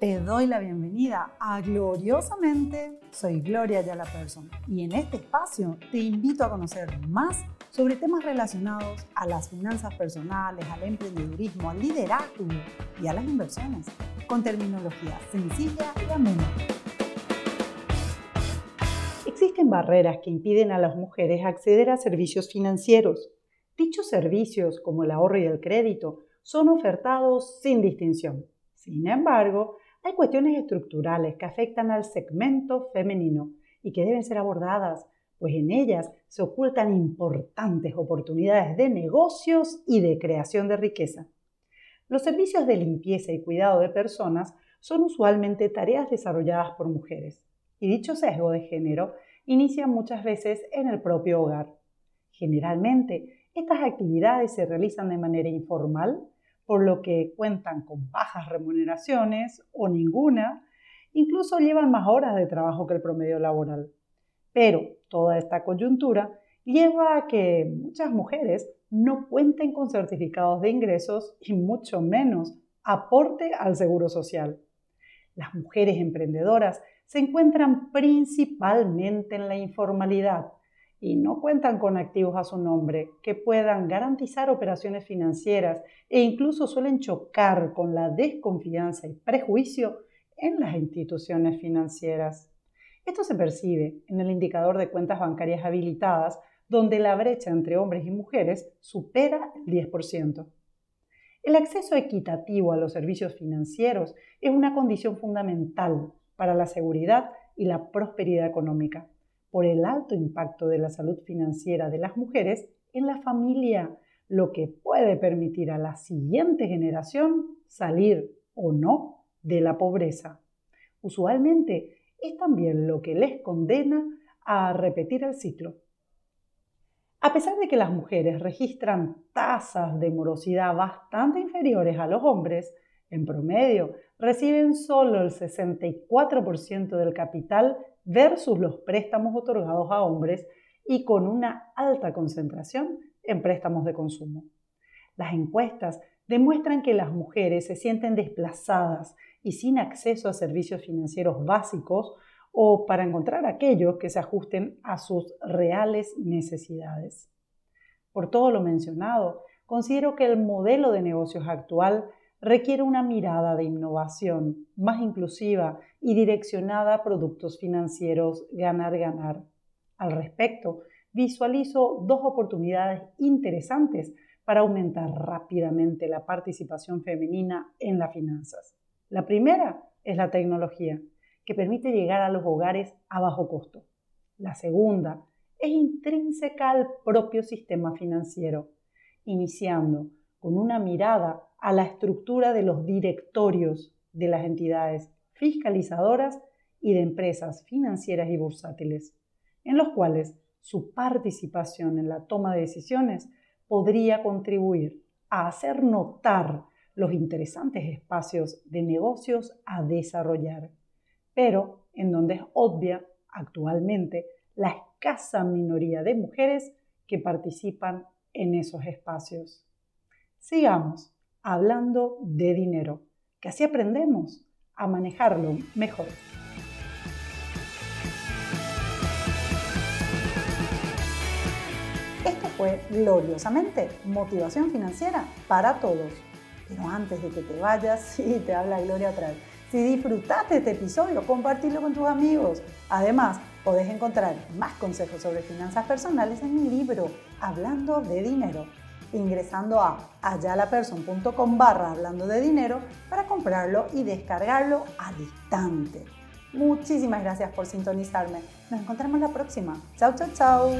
Te doy la bienvenida a Gloriosamente. Soy Gloria Yala Person y en este espacio te invito a conocer más sobre temas relacionados a las finanzas personales, al emprendedurismo, al liderazgo y a las inversiones, con terminología sencilla y amena. Existen barreras que impiden a las mujeres acceder a servicios financieros. Dichos servicios, como el ahorro y el crédito, son ofertados sin distinción. Sin embargo, hay cuestiones estructurales que afectan al segmento femenino y que deben ser abordadas, pues en ellas se ocultan importantes oportunidades de negocios y de creación de riqueza. Los servicios de limpieza y cuidado de personas son usualmente tareas desarrolladas por mujeres, y dicho sesgo de género inicia muchas veces en el propio hogar. Generalmente, estas actividades se realizan de manera informal por lo que cuentan con bajas remuneraciones o ninguna, incluso llevan más horas de trabajo que el promedio laboral. Pero toda esta coyuntura lleva a que muchas mujeres no cuenten con certificados de ingresos y mucho menos aporte al seguro social. Las mujeres emprendedoras se encuentran principalmente en la informalidad, y no cuentan con activos a su nombre que puedan garantizar operaciones financieras e incluso suelen chocar con la desconfianza y prejuicio en las instituciones financieras. Esto se percibe en el indicador de cuentas bancarias habilitadas, donde la brecha entre hombres y mujeres supera el 10%. El acceso equitativo a los servicios financieros es una condición fundamental para la seguridad y la prosperidad económica por el alto impacto de la salud financiera de las mujeres en la familia, lo que puede permitir a la siguiente generación salir o no de la pobreza. Usualmente es también lo que les condena a repetir el ciclo. A pesar de que las mujeres registran tasas de morosidad bastante inferiores a los hombres, en promedio reciben solo el 64% del capital versus los préstamos otorgados a hombres y con una alta concentración en préstamos de consumo. Las encuestas demuestran que las mujeres se sienten desplazadas y sin acceso a servicios financieros básicos o para encontrar aquellos que se ajusten a sus reales necesidades. Por todo lo mencionado, considero que el modelo de negocios actual requiere una mirada de innovación más inclusiva y direccionada a productos financieros ganar-ganar. Al respecto, visualizo dos oportunidades interesantes para aumentar rápidamente la participación femenina en las finanzas. La primera es la tecnología, que permite llegar a los hogares a bajo costo. La segunda es intrínseca al propio sistema financiero, iniciando con una mirada a la estructura de los directorios de las entidades fiscalizadoras y de empresas financieras y bursátiles, en los cuales su participación en la toma de decisiones podría contribuir a hacer notar los interesantes espacios de negocios a desarrollar, pero en donde es obvia actualmente la escasa minoría de mujeres que participan en esos espacios. Sigamos hablando de dinero, que así aprendemos a manejarlo mejor. Esto fue gloriosamente motivación financiera para todos. Pero antes de que te vayas, sí, te habla Gloria atrás. Si disfrutaste este episodio, compartirlo con tus amigos. Además, podés encontrar más consejos sobre finanzas personales en mi libro, Hablando de Dinero ingresando a ayalaperson.com barra hablando de dinero para comprarlo y descargarlo al instante. Muchísimas gracias por sintonizarme. Nos encontramos la próxima. Chao, chao, chao.